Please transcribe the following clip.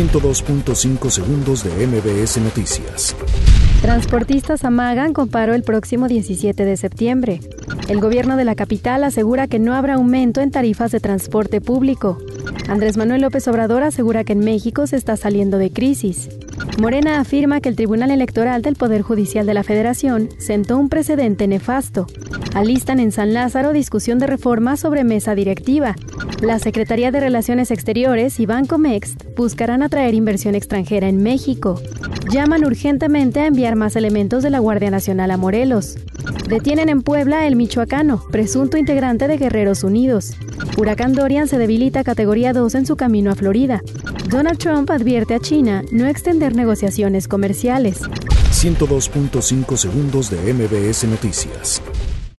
102.5 segundos de MBS Noticias. Transportistas amagan con paro el próximo 17 de septiembre. El gobierno de la capital asegura que no habrá aumento en tarifas de transporte público. Andrés Manuel López Obrador asegura que en México se está saliendo de crisis. Morena afirma que el Tribunal Electoral del Poder Judicial de la Federación sentó un precedente nefasto. Alistan en San Lázaro discusión de reforma sobre mesa directiva. La Secretaría de Relaciones Exteriores y Banco Mext buscarán atraer inversión extranjera en México. Llaman urgentemente a enviar más elementos de la Guardia Nacional a Morelos. Detienen en Puebla el michoacano, presunto integrante de Guerreros Unidos. Huracán Dorian se debilita a categoría 2 en su camino a Florida. Donald Trump advierte a China no extender negociaciones comerciales. 102.5 segundos de MBS Noticias.